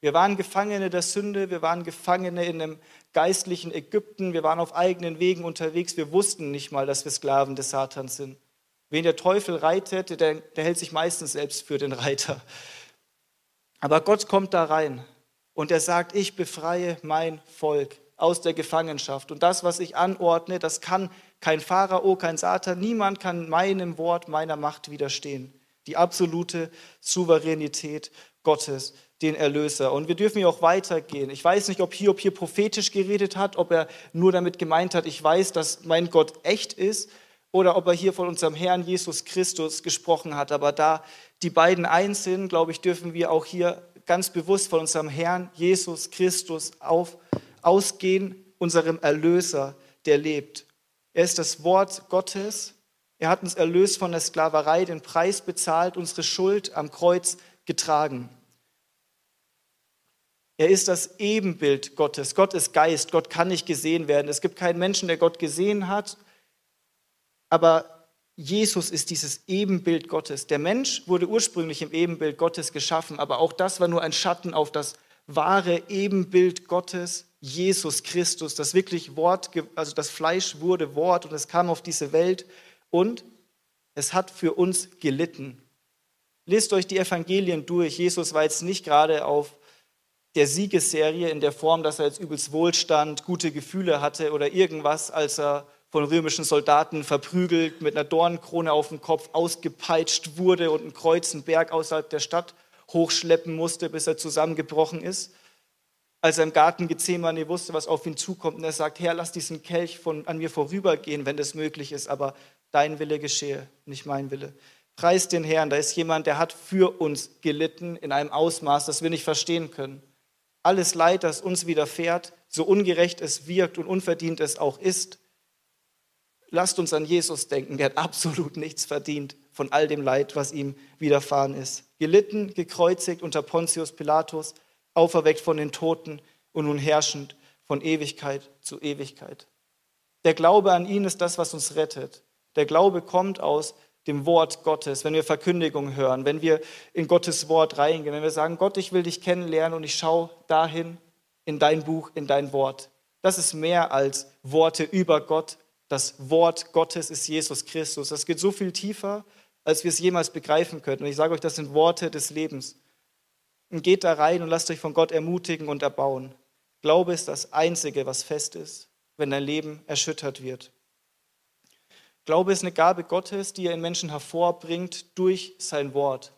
Wir waren Gefangene der Sünde, wir waren Gefangene in einem geistlichen Ägypten, wir waren auf eigenen Wegen unterwegs, wir wussten nicht mal, dass wir Sklaven des Satans sind. Wen der Teufel reitet, der, der hält sich meistens selbst für den Reiter. Aber Gott kommt da rein und er sagt, ich befreie mein Volk aus der Gefangenschaft. Und das, was ich anordne, das kann kein Pharao, kein Satan, niemand kann meinem Wort, meiner Macht widerstehen. Die absolute Souveränität Gottes, den Erlöser. Und wir dürfen ja auch weitergehen. Ich weiß nicht, ob Hiob hier prophetisch geredet hat, ob er nur damit gemeint hat, ich weiß, dass mein Gott echt ist, oder ob er hier von unserem Herrn Jesus Christus gesprochen hat. Aber da die beiden eins sind, glaube ich, dürfen wir auch hier ganz bewusst von unserem Herrn Jesus Christus auf, ausgehen, unserem Erlöser, der lebt. Er ist das Wort Gottes. Er hat uns erlöst von der Sklaverei, den Preis bezahlt, unsere Schuld am Kreuz getragen. Er ist das Ebenbild Gottes. Gott ist Geist. Gott kann nicht gesehen werden. Es gibt keinen Menschen, der Gott gesehen hat aber Jesus ist dieses Ebenbild Gottes. Der Mensch wurde ursprünglich im Ebenbild Gottes geschaffen, aber auch das war nur ein Schatten auf das wahre Ebenbild Gottes, Jesus Christus, das wirklich Wort, also das Fleisch wurde Wort und es kam auf diese Welt und es hat für uns gelitten. Lest euch die Evangelien durch. Jesus war jetzt nicht gerade auf der Siegesserie in der Form, dass er jetzt übelst Wohlstand, gute Gefühle hatte oder irgendwas, als er von römischen Soldaten verprügelt, mit einer Dornenkrone auf dem Kopf ausgepeitscht wurde und einen Berg außerhalb der Stadt hochschleppen musste, bis er zusammengebrochen ist. Als er im Garten Gethsemane wusste, was auf ihn zukommt, und er sagt, Herr, lass diesen Kelch von, an mir vorübergehen, wenn das möglich ist, aber dein Wille geschehe, nicht mein Wille. Preis den Herrn, da ist jemand, der hat für uns gelitten in einem Ausmaß, das wir nicht verstehen können. Alles Leid, das uns widerfährt, so ungerecht es wirkt und unverdient es auch ist, lasst uns an Jesus denken, der hat absolut nichts verdient von all dem Leid, was ihm widerfahren ist. Gelitten, gekreuzigt unter Pontius Pilatus, auferweckt von den Toten und nun herrschend von Ewigkeit zu Ewigkeit. Der Glaube an ihn ist das, was uns rettet. Der Glaube kommt aus dem Wort Gottes, wenn wir Verkündigung hören, wenn wir in Gottes Wort reingehen, wenn wir sagen, Gott, ich will dich kennenlernen und ich schaue dahin in dein Buch, in dein Wort. Das ist mehr als Worte über Gott, das Wort Gottes ist Jesus Christus. Das geht so viel tiefer, als wir es jemals begreifen könnten. Und ich sage euch, das sind Worte des Lebens. Und geht da rein und lasst euch von Gott ermutigen und erbauen. Glaube ist das Einzige, was fest ist, wenn dein Leben erschüttert wird. Glaube ist eine Gabe Gottes, die er in Menschen hervorbringt durch sein Wort.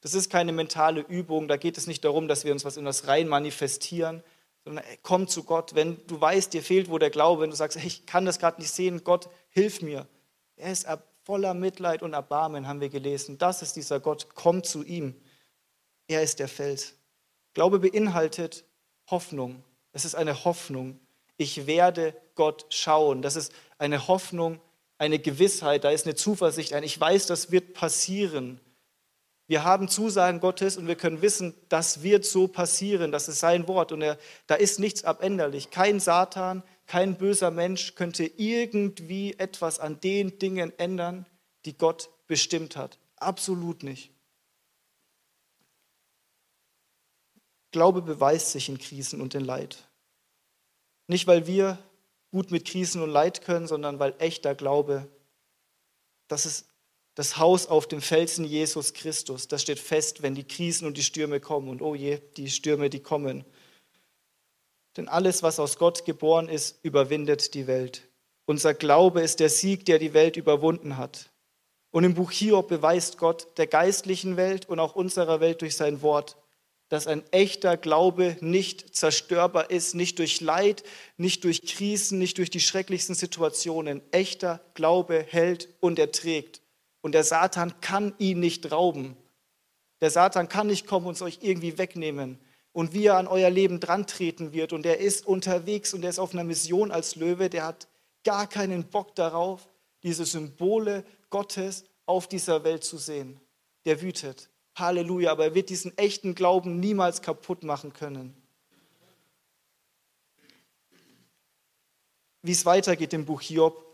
Das ist keine mentale Übung, da geht es nicht darum, dass wir uns was in das rein manifestieren, sondern ey, komm zu Gott. Wenn du weißt, dir fehlt wo der Glaube, wenn du sagst, ich kann das gerade nicht sehen, Gott, hilf mir. Er ist voller Mitleid und Erbarmen, haben wir gelesen. Das ist dieser Gott, komm zu ihm. Er ist der Fels. Glaube beinhaltet Hoffnung. Es ist eine Hoffnung. Ich werde Gott schauen. Das ist eine Hoffnung, eine Gewissheit, da ist eine Zuversicht ein. Ich weiß, das wird passieren. Wir haben Zusagen Gottes und wir können wissen, das wird so passieren, das ist sein Wort und er, da ist nichts abänderlich. Kein Satan, kein böser Mensch könnte irgendwie etwas an den Dingen ändern, die Gott bestimmt hat. Absolut nicht. Glaube beweist sich in Krisen und in Leid. Nicht, weil wir gut mit Krisen und Leid können, sondern weil echter Glaube, das ist das Haus auf dem Felsen Jesus Christus, das steht fest, wenn die Krisen und die Stürme kommen. Und oh je, die Stürme, die kommen. Denn alles, was aus Gott geboren ist, überwindet die Welt. Unser Glaube ist der Sieg, der die Welt überwunden hat. Und im Buch Hiob beweist Gott der geistlichen Welt und auch unserer Welt durch sein Wort, dass ein echter Glaube nicht zerstörbar ist, nicht durch Leid, nicht durch Krisen, nicht durch die schrecklichsten Situationen. Echter Glaube hält und erträgt. Und der Satan kann ihn nicht rauben. Der Satan kann nicht kommen und es euch irgendwie wegnehmen. und wie er an euer Leben dran treten wird. Und er ist unterwegs und er ist auf einer Mission als Löwe. Der hat gar keinen Bock darauf, diese Symbole Gottes auf dieser Welt zu sehen. Der wütet. Halleluja, aber er wird diesen echten Glauben niemals kaputt machen können. Wie es weitergeht im Buch Hiob.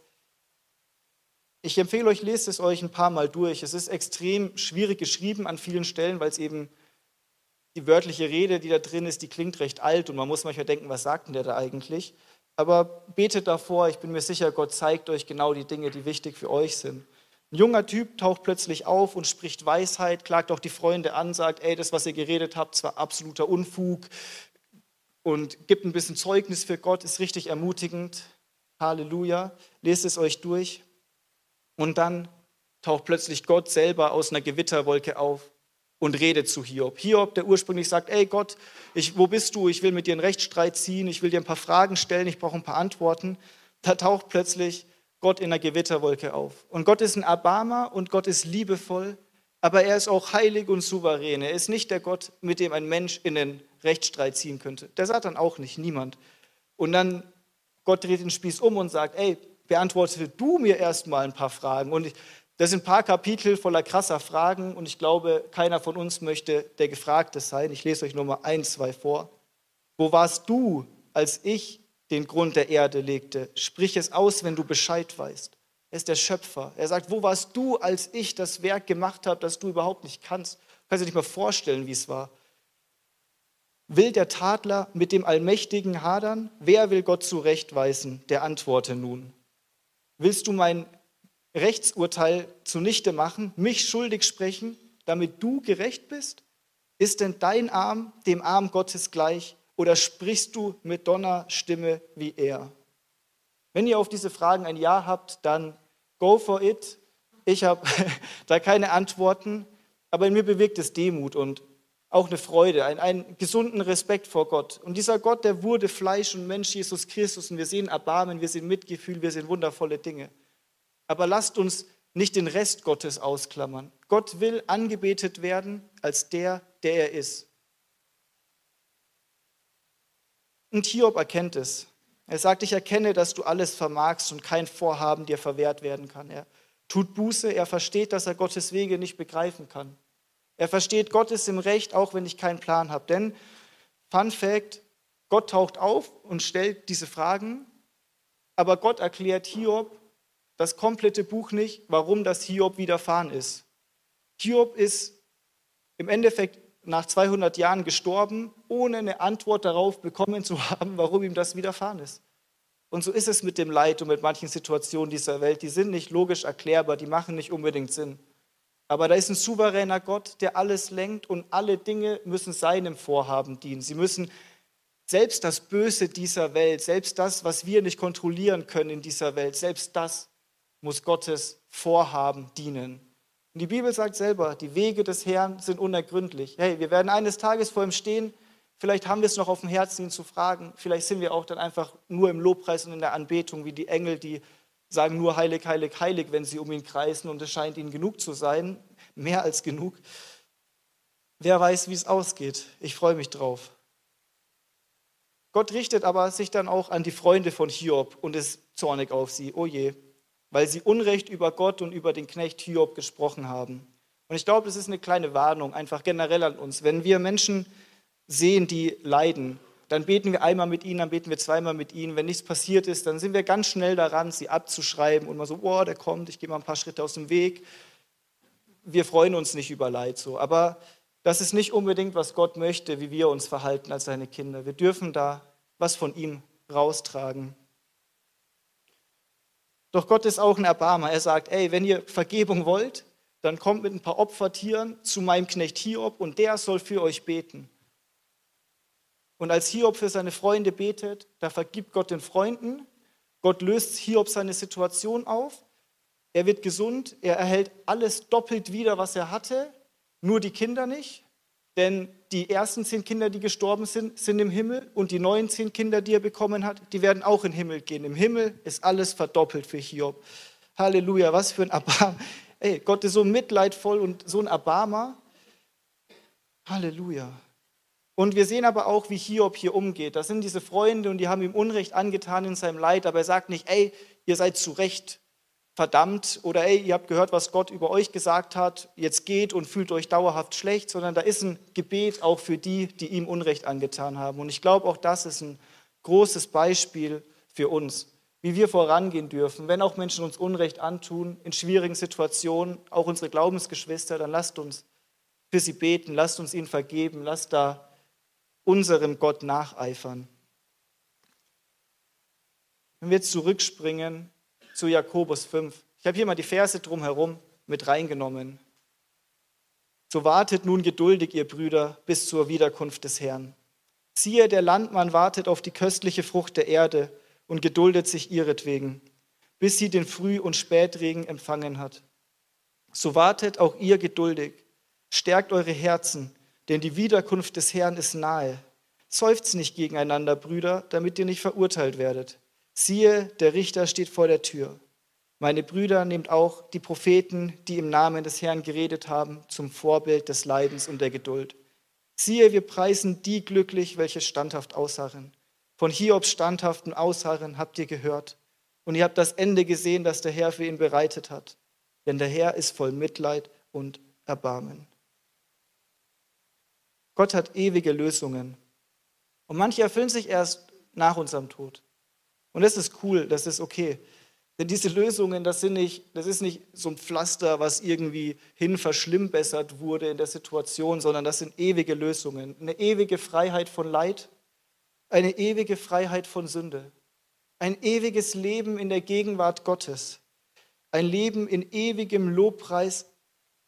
Ich empfehle euch, lest es euch ein paar Mal durch. Es ist extrem schwierig geschrieben an vielen Stellen, weil es eben die wörtliche Rede, die da drin ist, die klingt recht alt und man muss manchmal denken, was sagt denn der da eigentlich? Aber betet davor, ich bin mir sicher, Gott zeigt euch genau die Dinge, die wichtig für euch sind. Ein junger Typ taucht plötzlich auf und spricht Weisheit, klagt auch die Freunde an, sagt, ey, das, was ihr geredet habt, war absoluter Unfug und gibt ein bisschen Zeugnis für Gott, ist richtig ermutigend. Halleluja. Lest es euch durch. Und dann taucht plötzlich Gott selber aus einer Gewitterwolke auf und redet zu Hiob. Hiob, der ursprünglich sagt, ey Gott, ich, wo bist du? Ich will mit dir einen Rechtsstreit ziehen, ich will dir ein paar Fragen stellen, ich brauche ein paar Antworten. Da taucht plötzlich Gott in einer Gewitterwolke auf. Und Gott ist ein Erbarmer und Gott ist liebevoll, aber er ist auch heilig und souverän. Er ist nicht der Gott, mit dem ein Mensch in den Rechtsstreit ziehen könnte. Der Satan auch nicht, niemand. Und dann Gott dreht den Spieß um und sagt, ey, beantworte du mir erstmal ein paar Fragen. Und das sind ein paar Kapitel voller krasser Fragen und ich glaube, keiner von uns möchte der Gefragte sein. Ich lese euch nur mal ein, zwei vor. Wo warst du, als ich den Grund der Erde legte? Sprich es aus, wenn du Bescheid weißt. Er ist der Schöpfer. Er sagt, wo warst du, als ich das Werk gemacht habe, das du überhaupt nicht kannst? Du kannst dir nicht mal vorstellen, wie es war. Will der Tadler mit dem Allmächtigen hadern? Wer will Gott zurechtweisen? Der antworte nun. Willst du mein Rechtsurteil zunichte machen, mich schuldig sprechen, damit du gerecht bist? Ist denn dein Arm dem Arm Gottes gleich oder sprichst du mit Donnerstimme wie er? Wenn ihr auf diese Fragen ein Ja habt, dann go for it. Ich habe da keine Antworten, aber in mir bewirkt es Demut und auch eine Freude, einen, einen, gesunden Respekt vor Gott. Und dieser Gott, der wurde Fleisch und Mensch, Jesus Christus, und wir sehen Erbarmen, wir sehen Mitgefühl, wir sehen wundervolle Dinge. Aber lasst uns nicht den Rest Gottes ausklammern. Gott will angebetet werden als der, der er ist. Und Hiob erkennt es. Er sagt, ich erkenne, dass du alles vermagst und kein Vorhaben dir verwehrt werden kann. Er tut Buße, er versteht, dass er Gottes Wege nicht begreifen kann. Er versteht, Gott ist im Recht, auch wenn ich keinen Plan habe. Denn, Fun Fact, Gott taucht auf und stellt diese Fragen, aber Gott erklärt Hiob, das komplette Buch nicht, warum das Hiob widerfahren ist. Hiob ist im Endeffekt nach 200 Jahren gestorben, ohne eine Antwort darauf bekommen zu haben, warum ihm das widerfahren ist. Und so ist es mit dem Leid und mit manchen Situationen dieser Welt. Die sind nicht logisch erklärbar, die machen nicht unbedingt Sinn. Aber da ist ein souveräner Gott, der alles lenkt und alle Dinge müssen seinem Vorhaben dienen. Sie müssen selbst das Böse dieser Welt, selbst das, was wir nicht kontrollieren können in dieser Welt, selbst das muss Gottes Vorhaben dienen. Und die Bibel sagt selber, die Wege des Herrn sind unergründlich. Hey, wir werden eines Tages vor ihm stehen. Vielleicht haben wir es noch auf dem Herzen, ihn zu fragen. Vielleicht sind wir auch dann einfach nur im Lobpreis und in der Anbetung, wie die Engel, die sagen nur heilig, heilig, heilig, wenn sie um ihn kreisen und es scheint ihnen genug zu sein, mehr als genug. Wer weiß, wie es ausgeht. Ich freue mich drauf. Gott richtet aber sich dann auch an die Freunde von Hiob und ist zornig auf sie. Oh je, weil sie Unrecht über Gott und über den Knecht Hiob gesprochen haben. Und ich glaube, das ist eine kleine Warnung, einfach generell an uns. Wenn wir Menschen sehen, die leiden, dann beten wir einmal mit ihnen, dann beten wir zweimal mit ihnen. Wenn nichts passiert ist, dann sind wir ganz schnell daran, sie abzuschreiben und mal so, oh, der kommt, ich gehe mal ein paar Schritte aus dem Weg. Wir freuen uns nicht über Leid so. Aber das ist nicht unbedingt, was Gott möchte, wie wir uns verhalten als seine Kinder. Wir dürfen da was von ihm raustragen. Doch Gott ist auch ein Erbarmer. Er sagt, ey, wenn ihr Vergebung wollt, dann kommt mit ein paar Opfertieren zu meinem Knecht Hiob und der soll für euch beten. Und als Hiob für seine Freunde betet, da vergibt Gott den Freunden. Gott löst Hiob seine Situation auf. Er wird gesund. Er erhält alles doppelt wieder, was er hatte. Nur die Kinder nicht. Denn die ersten zehn Kinder, die gestorben sind, sind im Himmel und die neuen zehn Kinder, die er bekommen hat, die werden auch in den Himmel gehen. Im Himmel ist alles verdoppelt für Hiob. Halleluja, was für ein Erbarmer. Ey, Gott ist so mitleidvoll und so ein Erbarmer. Halleluja. Und wir sehen aber auch, wie Hiob hier umgeht. Das sind diese Freunde und die haben ihm Unrecht angetan in seinem Leid, aber er sagt nicht, ey, ihr seid zu Recht verdammt oder ey, ihr habt gehört, was Gott über euch gesagt hat, jetzt geht und fühlt euch dauerhaft schlecht, sondern da ist ein Gebet auch für die, die ihm Unrecht angetan haben. Und ich glaube, auch das ist ein großes Beispiel für uns, wie wir vorangehen dürfen, wenn auch Menschen uns Unrecht antun, in schwierigen Situationen, auch unsere Glaubensgeschwister, dann lasst uns für sie beten, lasst uns ihnen vergeben, lasst da unserem Gott nacheifern. Wenn wir zurückspringen zu Jakobus 5, ich habe hier mal die Verse drumherum mit reingenommen. So wartet nun geduldig, ihr Brüder, bis zur Wiederkunft des Herrn. Siehe, der Landmann wartet auf die köstliche Frucht der Erde und geduldet sich ihretwegen, bis sie den Früh- und Spätregen empfangen hat. So wartet auch ihr geduldig, stärkt eure Herzen, denn die Wiederkunft des Herrn ist nahe. Seufzt nicht gegeneinander, Brüder, damit ihr nicht verurteilt werdet. Siehe, der Richter steht vor der Tür. Meine Brüder, nehmt auch die Propheten, die im Namen des Herrn geredet haben, zum Vorbild des Leidens und der Geduld. Siehe, wir preisen die glücklich, welche standhaft ausharren. Von Hiobs standhaften Ausharren habt ihr gehört. Und ihr habt das Ende gesehen, das der Herr für ihn bereitet hat. Denn der Herr ist voll Mitleid und Erbarmen. Gott hat ewige Lösungen. Und manche erfüllen sich erst nach unserem Tod. Und das ist cool, das ist okay. Denn diese Lösungen, das, sind nicht, das ist nicht so ein Pflaster, was irgendwie hin verschlimmbessert wurde in der Situation, sondern das sind ewige Lösungen. Eine ewige Freiheit von Leid, eine ewige Freiheit von Sünde, ein ewiges Leben in der Gegenwart Gottes, ein Leben in ewigem Lobpreis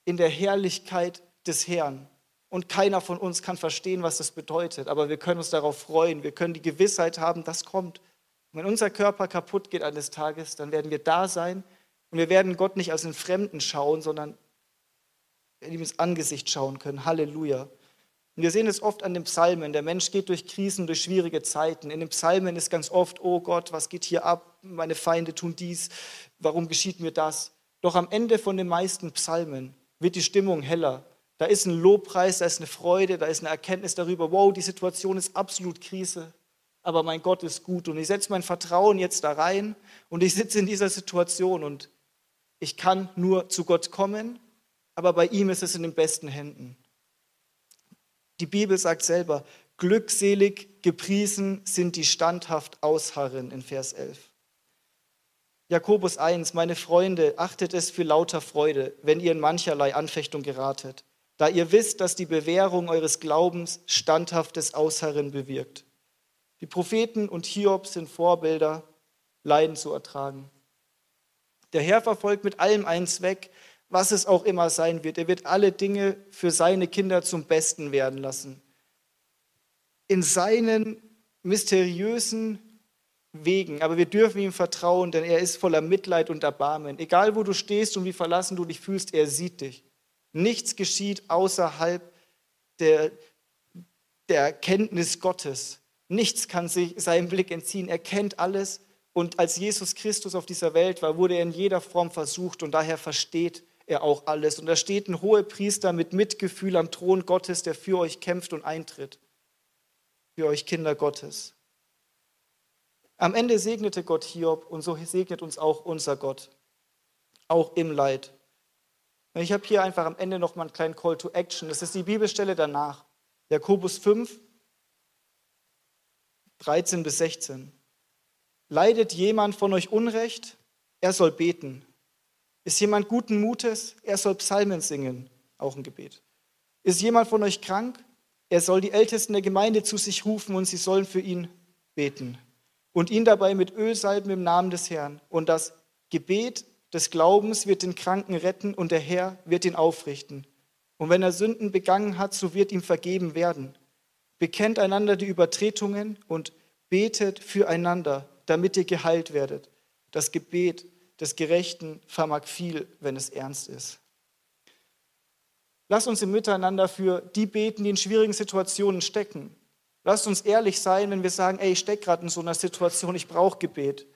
in der Herrlichkeit des Herrn. Und keiner von uns kann verstehen, was das bedeutet. Aber wir können uns darauf freuen. Wir können die Gewissheit haben, das kommt. Und wenn unser Körper kaputt geht eines Tages, dann werden wir da sein. Und wir werden Gott nicht als einen Fremden schauen, sondern in ihm ins Angesicht schauen können. Halleluja. Und wir sehen es oft an den Psalmen. Der Mensch geht durch Krisen, durch schwierige Zeiten. In den Psalmen ist ganz oft, oh Gott, was geht hier ab? Meine Feinde tun dies. Warum geschieht mir das? Doch am Ende von den meisten Psalmen wird die Stimmung heller. Da ist ein Lobpreis, da ist eine Freude, da ist eine Erkenntnis darüber, wow, die Situation ist absolut Krise, aber mein Gott ist gut und ich setze mein Vertrauen jetzt da rein und ich sitze in dieser Situation und ich kann nur zu Gott kommen, aber bei ihm ist es in den besten Händen. Die Bibel sagt selber, glückselig gepriesen sind die standhaft ausharren in Vers 11. Jakobus 1, meine Freunde, achtet es für lauter Freude, wenn ihr in mancherlei Anfechtung geratet da ihr wisst, dass die Bewährung eures Glaubens standhaftes Ausharren bewirkt. Die Propheten und Hiob sind Vorbilder, Leiden zu ertragen. Der Herr verfolgt mit allem einen Zweck, was es auch immer sein wird. Er wird alle Dinge für seine Kinder zum Besten werden lassen. In seinen mysteriösen Wegen, aber wir dürfen ihm vertrauen, denn er ist voller Mitleid und Erbarmen. Egal wo du stehst und wie verlassen du dich fühlst, er sieht dich. Nichts geschieht außerhalb der, der Erkenntnis Gottes. Nichts kann sich seinem Blick entziehen. Er kennt alles. Und als Jesus Christus auf dieser Welt war, wurde er in jeder Form versucht und daher versteht er auch alles. Und da steht ein hoher Priester mit Mitgefühl am Thron Gottes, der für euch kämpft und eintritt. Für euch Kinder Gottes. Am Ende segnete Gott Hiob und so segnet uns auch unser Gott. Auch im Leid. Ich habe hier einfach am Ende noch mal einen kleinen Call to Action. Das ist die Bibelstelle danach. Jakobus 5, 13 bis 16. Leidet jemand von euch Unrecht? Er soll beten. Ist jemand guten Mutes? Er soll Psalmen singen. Auch ein Gebet. Ist jemand von euch krank? Er soll die Ältesten der Gemeinde zu sich rufen und sie sollen für ihn beten. Und ihn dabei mit Öl salben im Namen des Herrn. Und das Gebet des Glaubens wird den Kranken retten und der Herr wird ihn aufrichten. Und wenn er Sünden begangen hat, so wird ihm vergeben werden. Bekennt einander die Übertretungen und betet füreinander, damit ihr geheilt werdet. Das Gebet des Gerechten vermag viel, wenn es ernst ist. Lasst uns im Miteinander für die beten, die in schwierigen Situationen stecken. Lasst uns ehrlich sein, wenn wir sagen, ey, ich stecke gerade in so einer Situation, ich brauche Gebet.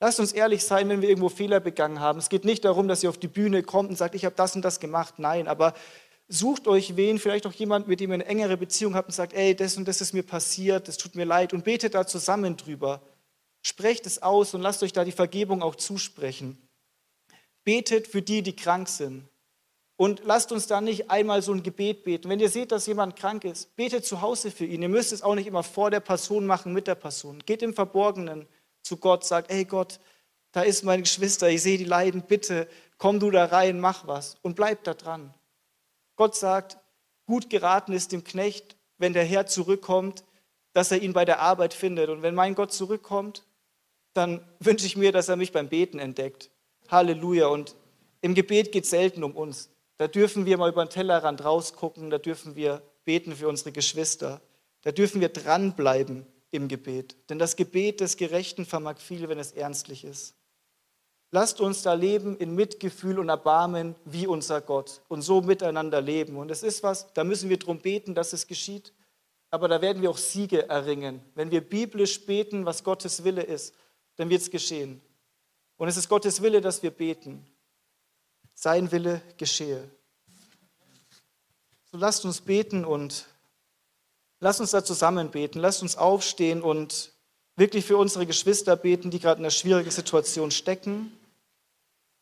Lasst uns ehrlich sein, wenn wir irgendwo Fehler begangen haben. Es geht nicht darum, dass ihr auf die Bühne kommt und sagt, ich habe das und das gemacht. Nein, aber Sucht euch wen, vielleicht auch jemand, mit dem ihr eine engere Beziehung habt und sagt, ey, das und das ist mir passiert, das tut mir leid und betet da zusammen drüber. Sprecht es aus und lasst euch da die Vergebung auch zusprechen. Betet für die, die krank sind. Und lasst uns da nicht einmal so ein Gebet beten. Wenn ihr seht, dass jemand krank ist, betet zu Hause für ihn. Ihr müsst es auch nicht immer vor der Person machen, mit der Person. Geht im Verborgenen zu Gott, sagt, ey Gott, da ist meine Geschwister, ich sehe die leiden, bitte komm du da rein, mach was und bleib da dran. Gott sagt, gut geraten ist dem Knecht, wenn der Herr zurückkommt, dass er ihn bei der Arbeit findet. Und wenn mein Gott zurückkommt, dann wünsche ich mir, dass er mich beim Beten entdeckt. Halleluja. Und im Gebet geht es selten um uns. Da dürfen wir mal über den Tellerrand rausgucken, da dürfen wir beten für unsere Geschwister. Da dürfen wir dranbleiben im Gebet. Denn das Gebet des Gerechten vermag viel, wenn es ernstlich ist. Lasst uns da leben in Mitgefühl und Erbarmen wie unser Gott und so miteinander leben. Und es ist was, da müssen wir darum beten, dass es geschieht. Aber da werden wir auch Siege erringen. Wenn wir biblisch beten, was Gottes Wille ist, dann wird es geschehen. Und es ist Gottes Wille, dass wir beten. Sein Wille geschehe. So lasst uns beten und lasst uns da zusammen beten. Lasst uns aufstehen und wirklich für unsere Geschwister beten, die gerade in einer schwierigen Situation stecken.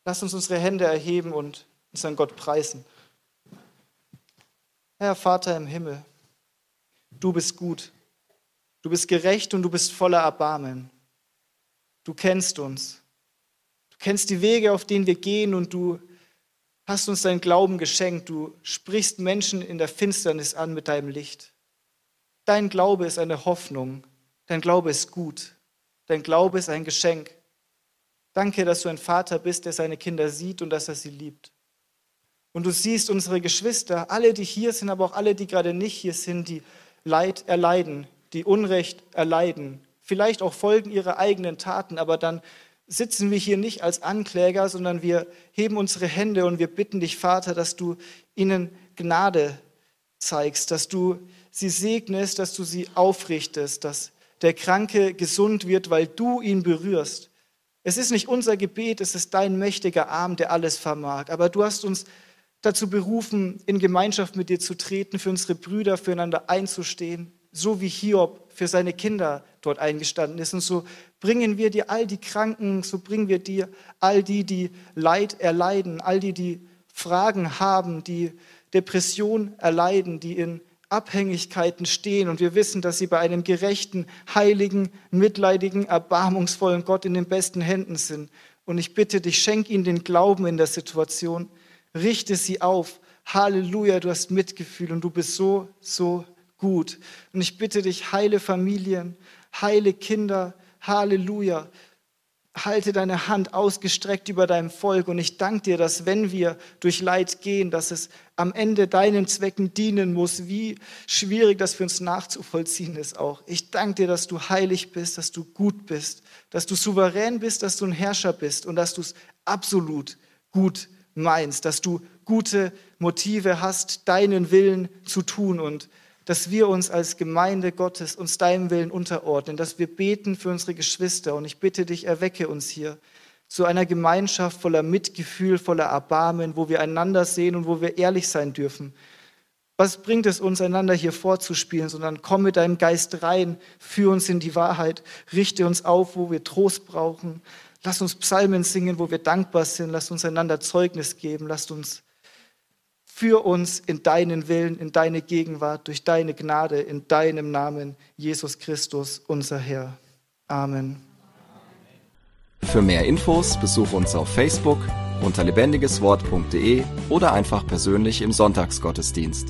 Lass uns unsere Hände erheben und unseren Gott preisen. Herr Vater im Himmel, du bist gut, du bist gerecht und du bist voller Erbarmen. Du kennst uns, du kennst die Wege, auf denen wir gehen und du hast uns deinen Glauben geschenkt. Du sprichst Menschen in der Finsternis an mit deinem Licht. Dein Glaube ist eine Hoffnung, dein Glaube ist gut, dein Glaube ist ein Geschenk. Danke, dass du ein Vater bist, der seine Kinder sieht und dass er sie liebt. Und du siehst unsere Geschwister, alle, die hier sind, aber auch alle, die gerade nicht hier sind, die Leid erleiden, die Unrecht erleiden, vielleicht auch Folgen ihrer eigenen Taten, aber dann sitzen wir hier nicht als Ankläger, sondern wir heben unsere Hände und wir bitten dich, Vater, dass du ihnen Gnade zeigst, dass du sie segnest, dass du sie aufrichtest, dass der Kranke gesund wird, weil du ihn berührst. Es ist nicht unser Gebet, es ist dein mächtiger Arm, der alles vermag. Aber du hast uns dazu berufen, in Gemeinschaft mit dir zu treten, für unsere Brüder, füreinander einzustehen, so wie Hiob für seine Kinder dort eingestanden ist. Und so bringen wir dir all die Kranken, so bringen wir dir all die, die Leid erleiden, all die, die Fragen haben, die Depression erleiden, die in Abhängigkeiten stehen und wir wissen, dass sie bei einem gerechten, heiligen, mitleidigen, erbarmungsvollen Gott in den besten Händen sind. Und ich bitte dich, schenk ihnen den Glauben in der Situation, richte sie auf. Halleluja, du hast Mitgefühl und du bist so, so gut. Und ich bitte dich, heile Familien, heile Kinder, Halleluja halte deine Hand ausgestreckt über deinem Volk und ich danke dir, dass wenn wir durch Leid gehen, dass es am Ende deinen Zwecken dienen muss, wie schwierig das für uns nachzuvollziehen ist auch. Ich danke dir, dass du heilig bist, dass du gut bist, dass du souverän bist, dass du ein Herrscher bist und dass du es absolut gut meinst, dass du gute Motive hast, deinen Willen zu tun und dass wir uns als Gemeinde Gottes uns deinem Willen unterordnen, dass wir beten für unsere Geschwister. Und ich bitte dich, erwecke uns hier zu einer Gemeinschaft voller Mitgefühl, voller Erbarmen, wo wir einander sehen und wo wir ehrlich sein dürfen. Was bringt es uns, einander hier vorzuspielen, sondern komm mit deinem Geist rein, führ uns in die Wahrheit, richte uns auf, wo wir Trost brauchen. Lass uns Psalmen singen, wo wir dankbar sind. Lass uns einander Zeugnis geben. Lass uns für uns in deinen Willen, in deine Gegenwart, durch deine Gnade, in deinem Namen, Jesus Christus, unser Herr. Amen. Für mehr Infos besuche uns auf Facebook unter lebendigeswort.de oder einfach persönlich im Sonntagsgottesdienst.